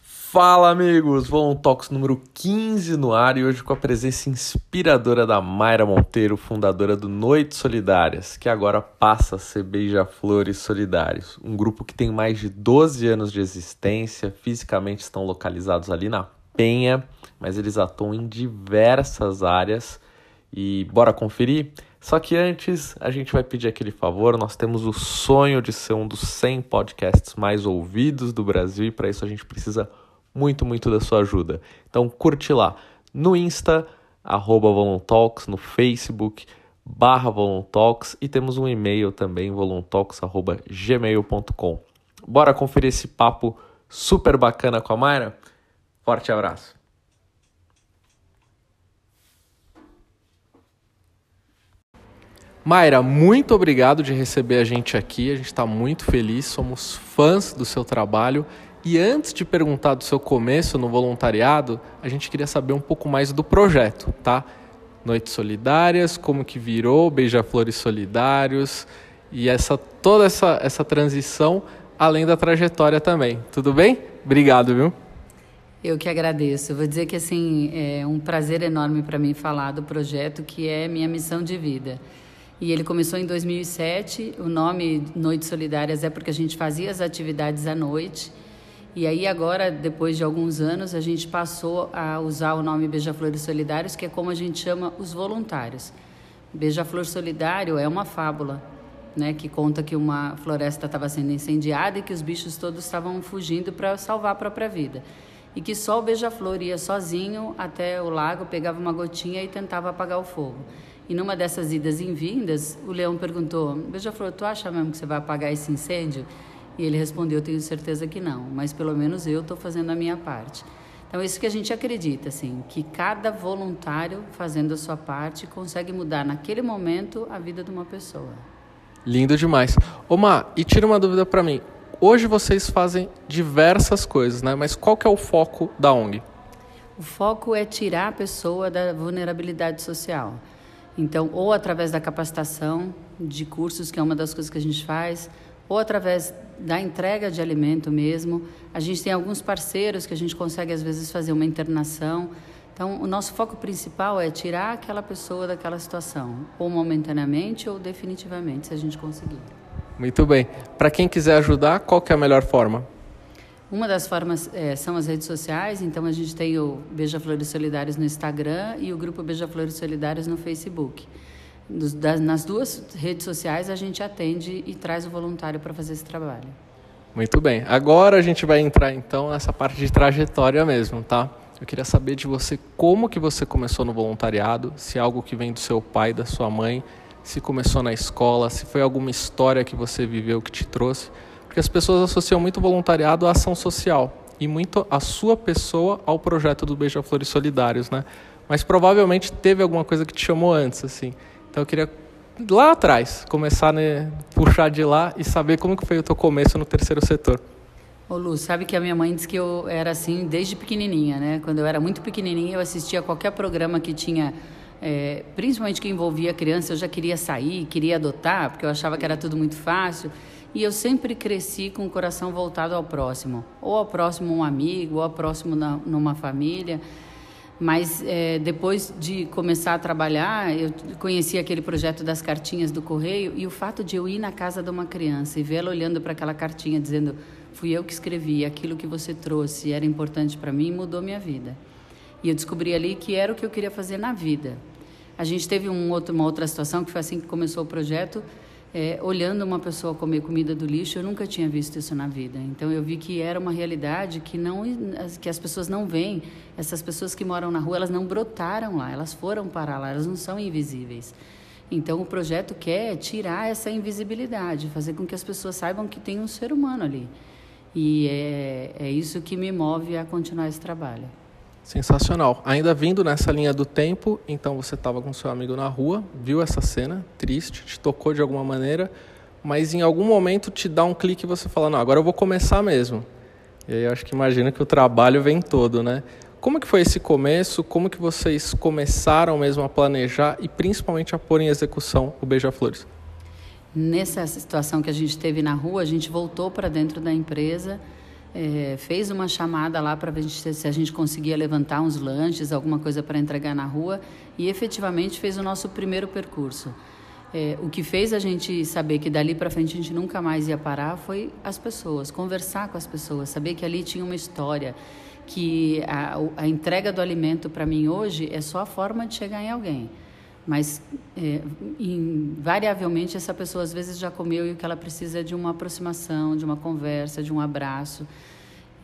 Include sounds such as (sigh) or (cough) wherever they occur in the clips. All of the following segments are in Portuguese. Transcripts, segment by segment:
Fala amigos, Voluntox número 15 no ar e hoje com a presença inspiradora da Mayra Monteiro, fundadora do Noites Solidárias, que agora passa a ser Beija-Flores Solidários, um grupo que tem mais de 12 anos de existência, fisicamente estão localizados ali na Penha, mas eles atuam em diversas áreas e bora conferir? Só que antes, a gente vai pedir aquele favor. Nós temos o sonho de ser um dos 100 podcasts mais ouvidos do Brasil e para isso a gente precisa muito, muito da sua ajuda. Então curte lá no Insta, arroba Voluntalks, no Facebook, barra Voluntalks e temos um e-mail também, voluntalks.gmail.com. Bora conferir esse papo super bacana com a Mayra? Forte abraço! Mayra, muito obrigado de receber a gente aqui. A gente está muito feliz, somos fãs do seu trabalho e antes de perguntar do seu começo no voluntariado, a gente queria saber um pouco mais do projeto, tá? Noites Solidárias, como que virou Beija-Flores Solidários e essa toda essa, essa transição, além da trajetória também. Tudo bem? Obrigado, viu? Eu que agradeço. vou dizer que assim é um prazer enorme para mim falar do projeto que é minha missão de vida. E ele começou em 2007. O nome Noites Solidárias é porque a gente fazia as atividades à noite e aí agora, depois de alguns anos, a gente passou a usar o nome Beija-Flores Solidários, que é como a gente chama os voluntários. Beija-Flor Solidário é uma fábula, né, que conta que uma floresta estava sendo incendiada e que os bichos todos estavam fugindo para salvar a própria vida. E que só o beija-flor ia sozinho até o lago, pegava uma gotinha e tentava apagar o fogo. E numa dessas idas e vindas, o leão perguntou: Beija-flor, tu acha mesmo que você vai apagar esse incêndio? E ele respondeu: Tenho certeza que não, mas pelo menos eu estou fazendo a minha parte. Então, é isso que a gente acredita, assim, que cada voluntário fazendo a sua parte consegue mudar naquele momento a vida de uma pessoa. Lindo demais. Omar, e tira uma dúvida para mim. Hoje vocês fazem diversas coisas, né? Mas qual que é o foco da ONG? O foco é tirar a pessoa da vulnerabilidade social. Então, ou através da capacitação de cursos, que é uma das coisas que a gente faz, ou através da entrega de alimento mesmo. A gente tem alguns parceiros que a gente consegue às vezes fazer uma internação. Então, o nosso foco principal é tirar aquela pessoa daquela situação, ou momentaneamente ou definitivamente, se a gente conseguir. Muito bem. Para quem quiser ajudar, qual que é a melhor forma? Uma das formas é, são as redes sociais, então a gente tem o Beija Flores Solidários no Instagram e o grupo Beija Flores Solidários no Facebook nas duas redes sociais a gente atende e traz o voluntário para fazer esse trabalho. Muito bem. Agora a gente vai entrar então nessa parte de trajetória mesmo, tá? Eu queria saber de você como que você começou no voluntariado, se é algo que vem do seu pai, da sua mãe, se começou na escola, se foi alguma história que você viveu que te trouxe, porque as pessoas associam muito voluntariado à ação social e muito a sua pessoa ao projeto do Beija-Flores Solidários, né? Mas provavelmente teve alguma coisa que te chamou antes, assim. Então eu queria lá atrás começar né, puxar de lá e saber como que foi o teu começo no terceiro setor. Ô Lu, sabe que a minha mãe disse que eu era assim desde pequenininha, né? Quando eu era muito pequenininha, eu assistia qualquer programa que tinha, é, principalmente que envolvia criança, eu já queria sair, queria adotar, porque eu achava que era tudo muito fácil. E eu sempre cresci com o coração voltado ao próximo, ou ao próximo um amigo, ou ao próximo na, numa família. Mas é, depois de começar a trabalhar, eu conheci aquele projeto das cartinhas do correio e o fato de eu ir na casa de uma criança e vê-la olhando para aquela cartinha dizendo fui eu que escrevi, aquilo que você trouxe era importante para mim, mudou minha vida. E eu descobri ali que era o que eu queria fazer na vida. A gente teve um outro, uma outra situação que foi assim que começou o projeto é, olhando uma pessoa comer comida do lixo, eu nunca tinha visto isso na vida. Então eu vi que era uma realidade que não que as pessoas não veem. Essas pessoas que moram na rua, elas não brotaram lá, elas foram para lá, elas não são invisíveis. Então o projeto quer tirar essa invisibilidade, fazer com que as pessoas saibam que tem um ser humano ali. E é, é isso que me move a continuar esse trabalho. Sensacional. Ainda vindo nessa linha do tempo, então você estava com seu amigo na rua, viu essa cena triste, te tocou de alguma maneira, mas em algum momento te dá um clique e você fala: Não, agora eu vou começar mesmo. E aí eu acho que imagina que o trabalho vem todo, né? Como que foi esse começo? Como que vocês começaram mesmo a planejar e principalmente a pôr em execução o Beija-Flores? Nessa situação que a gente teve na rua, a gente voltou para dentro da empresa, é, fez uma chamada lá para ver se a gente conseguia levantar uns lanches, alguma coisa para entregar na rua e efetivamente fez o nosso primeiro percurso. É, o que fez a gente saber que dali para frente a gente nunca mais ia parar foi as pessoas, conversar com as pessoas, saber que ali tinha uma história, que a, a entrega do alimento para mim hoje é só a forma de chegar em alguém. Mas, é, invariavelmente, essa pessoa às vezes já comeu e o que ela precisa é de uma aproximação, de uma conversa, de um abraço.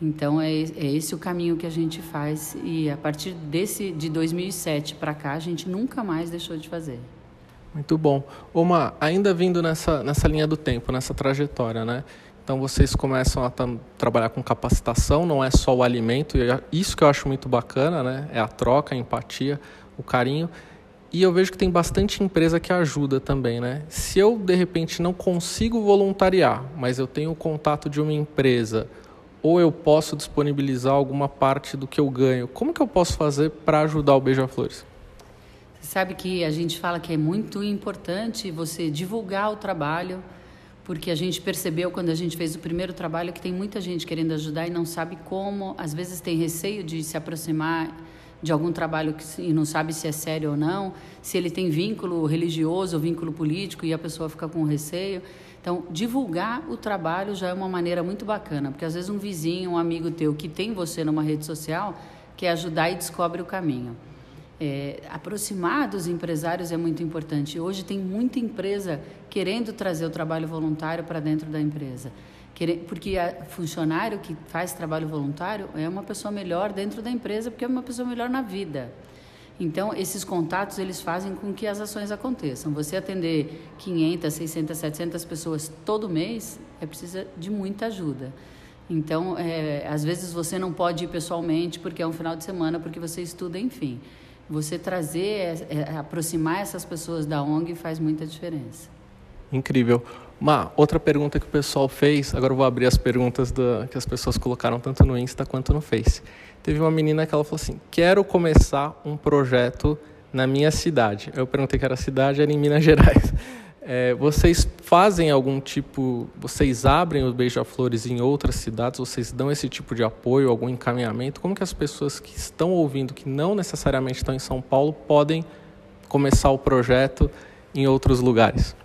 Então, é, é esse o caminho que a gente faz. E a partir desse, de 2007 para cá, a gente nunca mais deixou de fazer. Muito bom. Oma, ainda vindo nessa, nessa linha do tempo, nessa trajetória, né? Então vocês começam a trabalhar com capacitação, não é só o alimento, e é isso que eu acho muito bacana, né? É a troca, a empatia, o carinho. E eu vejo que tem bastante empresa que ajuda também, né? Se eu de repente não consigo voluntariar, mas eu tenho o contato de uma empresa, ou eu posso disponibilizar alguma parte do que eu ganho, como que eu posso fazer para ajudar o Beija-Flores? Você sabe que a gente fala que é muito importante você divulgar o trabalho, porque a gente percebeu quando a gente fez o primeiro trabalho que tem muita gente querendo ajudar e não sabe como, às vezes tem receio de se aproximar de algum trabalho que, e não sabe se é sério ou não, se ele tem vínculo religioso ou vínculo político e a pessoa fica com receio. Então, divulgar o trabalho já é uma maneira muito bacana, porque às vezes um vizinho, um amigo teu que tem você numa rede social quer ajudar e descobre o caminho. É, aproximar dos empresários é muito importante. Hoje tem muita empresa querendo trazer o trabalho voluntário para dentro da empresa. Porque funcionário que faz trabalho voluntário é uma pessoa melhor dentro da empresa, porque é uma pessoa melhor na vida. Então, esses contatos, eles fazem com que as ações aconteçam. Você atender 500, 600, 700 pessoas todo mês, é precisa de muita ajuda. Então, é, às vezes você não pode ir pessoalmente porque é um final de semana, porque você estuda, enfim. Você trazer, é, é, aproximar essas pessoas da ONG faz muita diferença. Incrível. Uma outra pergunta que o pessoal fez, agora eu vou abrir as perguntas da, que as pessoas colocaram tanto no Insta quanto no Face. Teve uma menina que ela falou assim: quero começar um projeto na minha cidade. Eu perguntei que era cidade, era em Minas Gerais. (laughs) É, vocês fazem algum tipo, vocês abrem os beija-flores em outras cidades, vocês dão esse tipo de apoio, algum encaminhamento? Como que as pessoas que estão ouvindo, que não necessariamente estão em São Paulo, podem começar o projeto em outros lugares?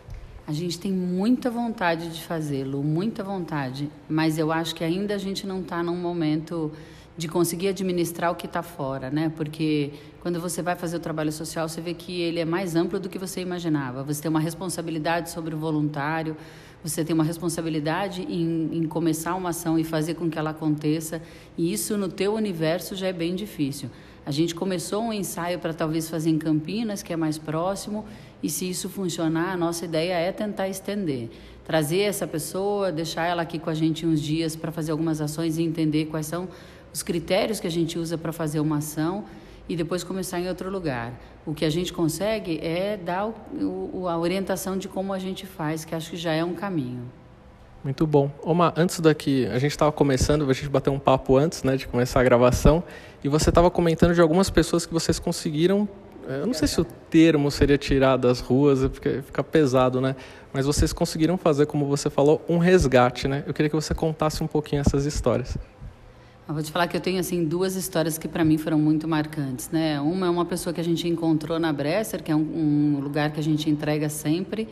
A gente tem muita vontade de fazê-lo, muita vontade, mas eu acho que ainda a gente não está num momento de conseguir administrar o que está fora, né? Porque quando você vai fazer o trabalho social, você vê que ele é mais amplo do que você imaginava. Você tem uma responsabilidade sobre o voluntário, você tem uma responsabilidade em, em começar uma ação e fazer com que ela aconteça. E isso no teu universo já é bem difícil. A gente começou um ensaio para talvez fazer em Campinas, que é mais próximo, e se isso funcionar, a nossa ideia é tentar estender. Trazer essa pessoa, deixar ela aqui com a gente uns dias para fazer algumas ações e entender quais são os critérios que a gente usa para fazer uma ação e depois começar em outro lugar. O que a gente consegue é dar o, o, a orientação de como a gente faz, que acho que já é um caminho. Muito bom. Oma, antes daqui, a gente estava começando, a gente bateu um papo antes né, de começar a gravação, e você estava comentando de algumas pessoas que vocês conseguiram. Eu não sei se o termo seria tirar das ruas, porque fica pesado, né? Mas vocês conseguiram fazer, como você falou, um resgate, né? Eu queria que você contasse um pouquinho essas histórias. Eu vou te falar que eu tenho assim duas histórias que para mim foram muito marcantes, né? Uma é uma pessoa que a gente encontrou na Bresser, que é um, um lugar que a gente entrega sempre.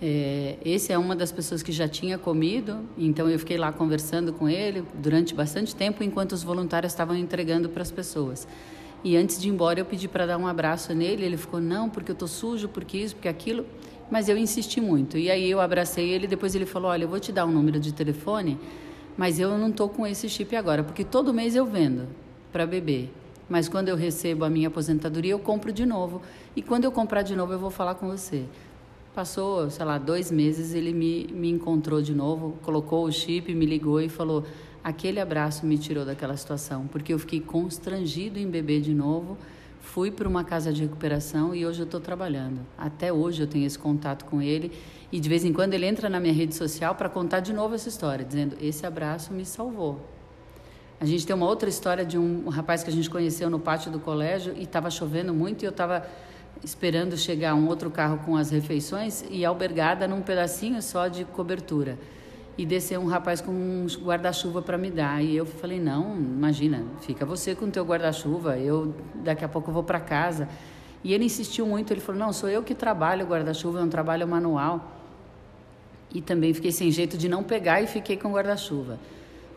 É, esse é uma das pessoas que já tinha comido, então eu fiquei lá conversando com ele durante bastante tempo enquanto os voluntários estavam entregando para as pessoas. E antes de ir embora eu pedi para dar um abraço nele, ele ficou não, porque eu tô sujo, porque isso, porque aquilo, mas eu insisti muito. E aí eu abracei ele, depois ele falou: "Olha, eu vou te dar um número de telefone mas eu não estou com esse chip agora, porque todo mês eu vendo para beber. Mas quando eu recebo a minha aposentadoria, eu compro de novo. E quando eu comprar de novo, eu vou falar com você. Passou, sei lá, dois meses, ele me, me encontrou de novo, colocou o chip, me ligou e falou: aquele abraço me tirou daquela situação, porque eu fiquei constrangido em beber de novo. Fui para uma casa de recuperação e hoje eu estou trabalhando. Até hoje eu tenho esse contato com ele e de vez em quando ele entra na minha rede social para contar de novo essa história, dizendo: Esse abraço me salvou. A gente tem uma outra história de um rapaz que a gente conheceu no pátio do colégio e estava chovendo muito e eu estava esperando chegar um outro carro com as refeições e albergada num pedacinho só de cobertura. E desceu um rapaz com um guarda-chuva para me dar. E eu falei: "Não, imagina, fica você com o teu guarda-chuva, eu daqui a pouco eu vou para casa". E ele insistiu muito, ele falou: "Não, sou eu que trabalho guarda-chuva, é um trabalho manual". E também fiquei sem jeito de não pegar e fiquei com o guarda-chuva.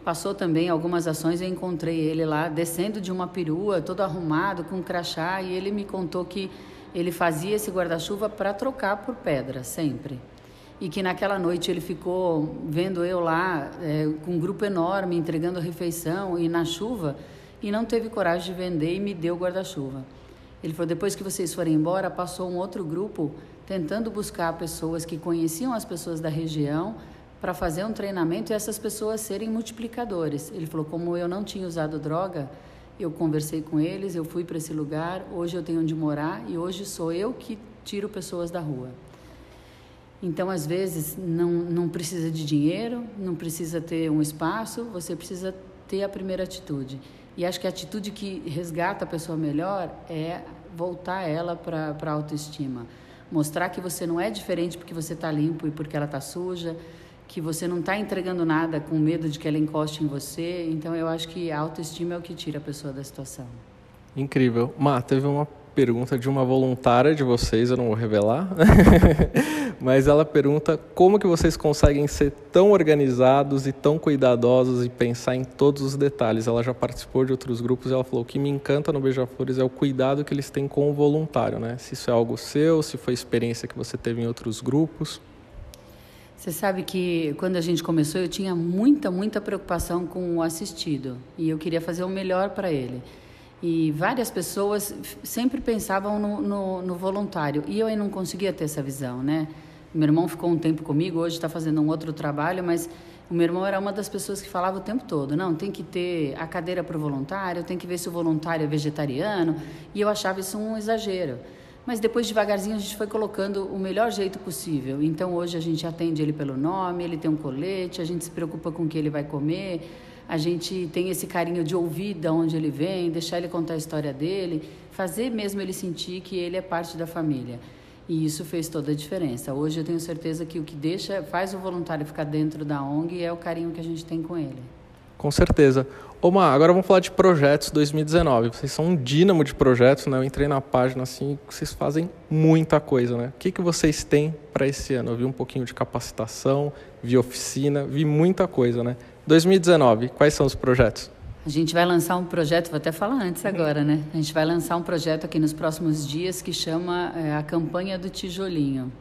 Passou também algumas ações, eu encontrei ele lá descendo de uma perua, todo arrumado, com um crachá, e ele me contou que ele fazia esse guarda-chuva para trocar por pedra, sempre. E que naquela noite ele ficou vendo eu lá, é, com um grupo enorme, entregando refeição e na chuva, e não teve coragem de vender e me deu o guarda-chuva. Ele falou: depois que vocês forem embora, passou um outro grupo tentando buscar pessoas que conheciam as pessoas da região para fazer um treinamento e essas pessoas serem multiplicadores. Ele falou: como eu não tinha usado droga, eu conversei com eles, eu fui para esse lugar, hoje eu tenho onde morar e hoje sou eu que tiro pessoas da rua. Então, às vezes, não, não precisa de dinheiro, não precisa ter um espaço, você precisa ter a primeira atitude. E acho que a atitude que resgata a pessoa melhor é voltar ela para a autoestima. Mostrar que você não é diferente porque você está limpo e porque ela está suja, que você não está entregando nada com medo de que ela encoste em você. Então, eu acho que a autoestima é o que tira a pessoa da situação. Incrível. Má, teve uma pergunta de uma voluntária de vocês, eu não vou revelar, (laughs) mas ela pergunta como que vocês conseguem ser tão organizados e tão cuidadosos e pensar em todos os detalhes. Ela já participou de outros grupos e ela falou que me encanta no Beija-Flores é o cuidado que eles têm com o voluntário, né? Se isso é algo seu, se foi experiência que você teve em outros grupos. Você sabe que quando a gente começou eu tinha muita, muita preocupação com o assistido e eu queria fazer o melhor para ele. E várias pessoas sempre pensavam no, no, no, voluntário e eu aí não conseguia ter essa visão, né? Meu irmão ficou um tempo comigo, hoje está fazendo um outro trabalho, mas o meu irmão era uma das pessoas que falava o tempo todo: não, tem que ter a cadeira para o voluntário, tem que ver se o voluntário é vegetariano, e eu achava isso um exagero. Mas depois, devagarzinho, a gente foi colocando o melhor jeito possível. Então, hoje a gente atende ele pelo nome, ele tem um colete, a gente se preocupa com o que ele vai comer, a gente tem esse carinho de ouvir de onde ele vem, deixar ele contar a história dele, fazer mesmo ele sentir que ele é parte da família. E isso fez toda a diferença. Hoje eu tenho certeza que o que deixa, faz o voluntário ficar dentro da ONG é o carinho que a gente tem com ele. Com certeza. Omar, agora vamos falar de projetos 2019. Vocês são um dínamo de projetos, né? Eu entrei na página assim, vocês fazem muita coisa, né? O que, que vocês têm para esse ano? Eu vi um pouquinho de capacitação, vi oficina, vi muita coisa, né? 2019, quais são os projetos? A gente vai lançar um projeto, vou até falar antes agora, né? A gente vai lançar um projeto aqui nos próximos dias que chama é, a Campanha do Tijolinho,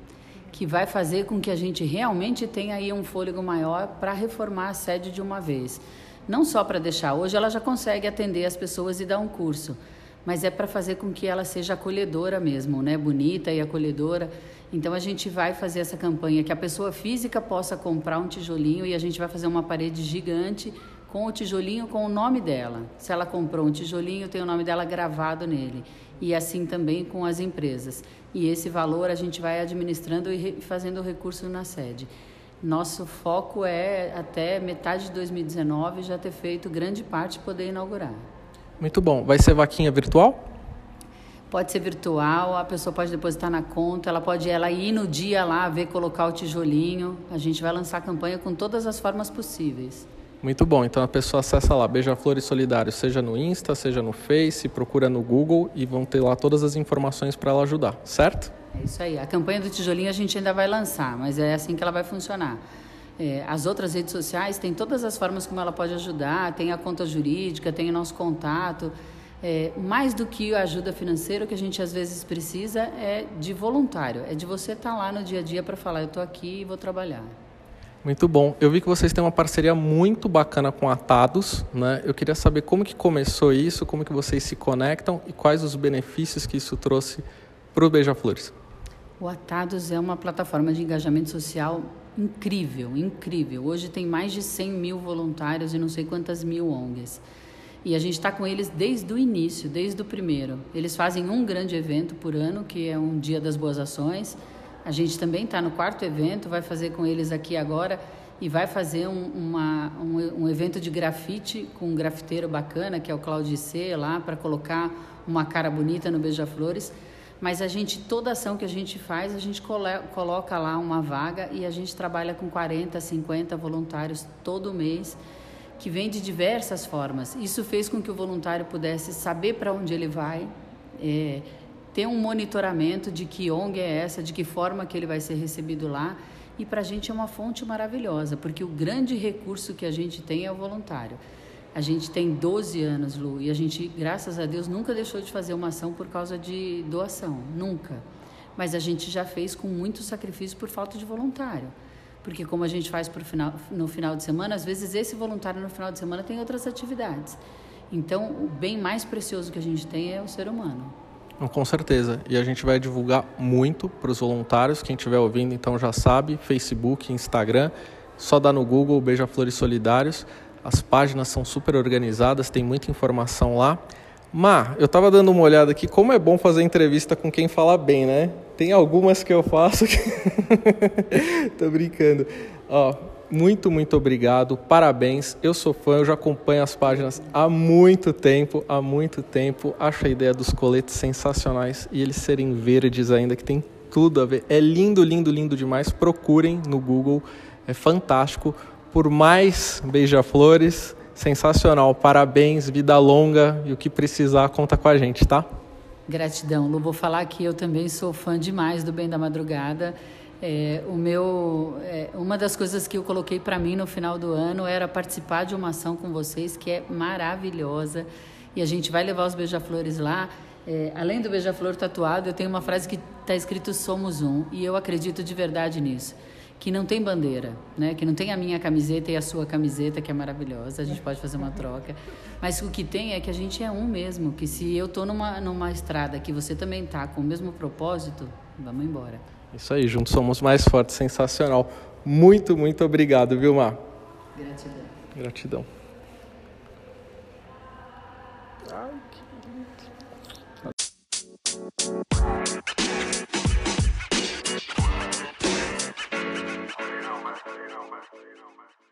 que vai fazer com que a gente realmente tenha aí um fôlego maior para reformar a sede de uma vez. Não só para deixar, hoje ela já consegue atender as pessoas e dar um curso, mas é para fazer com que ela seja acolhedora mesmo, né? Bonita e acolhedora. Então a gente vai fazer essa campanha que a pessoa física possa comprar um tijolinho e a gente vai fazer uma parede gigante com o tijolinho com o nome dela. Se ela comprou um tijolinho, tem o nome dela gravado nele. E assim também com as empresas. E esse valor a gente vai administrando e fazendo o recurso na sede. Nosso foco é até metade de 2019 já ter feito grande parte poder inaugurar. Muito bom. Vai ser vaquinha virtual? Pode ser virtual, a pessoa pode depositar na conta, ela pode ela ir no dia lá ver colocar o tijolinho. A gente vai lançar a campanha com todas as formas possíveis. Muito bom. Então a pessoa acessa lá Beija-Flores Solidário, seja no Insta, seja no Face, procura no Google e vão ter lá todas as informações para ela ajudar, certo? É isso aí. A campanha do tijolinho a gente ainda vai lançar, mas é assim que ela vai funcionar. É, as outras redes sociais têm todas as formas como ela pode ajudar, tem a conta jurídica, tem o nosso contato. É, mais do que a ajuda financeira, o que a gente às vezes precisa é de voluntário, é de você estar tá lá no dia a dia para falar, eu estou aqui e vou trabalhar. Muito bom. Eu vi que vocês têm uma parceria muito bacana com Atados, né? Eu queria saber como que começou isso, como que vocês se conectam e quais os benefícios que isso trouxe para o Beija-Flores. O Atados é uma plataforma de engajamento social incrível, incrível. Hoje tem mais de 100 mil voluntários e não sei quantas mil ONGs. E a gente está com eles desde o início, desde o primeiro. Eles fazem um grande evento por ano, que é um Dia das Boas Ações. A gente também está no quarto evento, vai fazer com eles aqui agora. e vai fazer um, uma, um, um, evento de grafite com um grafiteiro bacana, que é o Claudio C, lá, para colocar uma cara bonita no Beija-Flores. Mas a gente, toda ação que a gente faz, a gente coloca lá uma vaga e a gente trabalha com 40, 50 voluntários todo mês, que vem de diversas formas. Isso fez com que o voluntário pudesse saber para onde ele vai, é, ter um monitoramento de que ONG é essa, de que forma que ele vai ser recebido lá e para a gente é uma fonte maravilhosa, porque o grande recurso que a gente tem é o voluntário. A gente tem 12 anos, Lu, e a gente, graças a Deus, nunca deixou de fazer uma ação por causa de doação, nunca. Mas a gente já fez com muito sacrifício por falta de voluntário. Porque como a gente faz final, no final de semana, às vezes esse voluntário no final de semana tem outras atividades. Então, o bem mais precioso que a gente tem é o ser humano. Com certeza. E a gente vai divulgar muito para os voluntários. Quem estiver ouvindo, então já sabe: Facebook, Instagram. Só dá no Google Beija-Flores Solidários. As páginas são super organizadas, tem muita informação lá. Mar, eu estava dando uma olhada aqui, como é bom fazer entrevista com quem fala bem, né? Tem algumas que eu faço que... (laughs) Tô brincando. Ó, muito, muito obrigado, parabéns. Eu sou fã, eu já acompanho as páginas há muito tempo, há muito tempo. Acho a ideia dos coletes sensacionais e eles serem verdes ainda, que tem tudo a ver. É lindo, lindo, lindo demais. Procurem no Google, é fantástico. Por mais beija-flores, sensacional. Parabéns, vida longa e o que precisar, conta com a gente, tá? Gratidão, Lu. Vou falar que eu também sou fã demais do Bem da Madrugada. É, o meu, é, uma das coisas que eu coloquei para mim no final do ano era participar de uma ação com vocês que é maravilhosa e a gente vai levar os beija-flores lá. É, além do beija-flor tatuado, eu tenho uma frase que está escrito somos um e eu acredito de verdade nisso. Que não tem bandeira, né? Que não tem a minha camiseta e a sua camiseta, que é maravilhosa, a gente pode fazer uma troca. Mas o que tem é que a gente é um mesmo, que se eu estou numa, numa estrada que você também está com o mesmo propósito, vamos embora. Isso aí, juntos somos mais fortes, sensacional. Muito, muito obrigado, Vilmar. Gratidão. Gratidão. you know, man.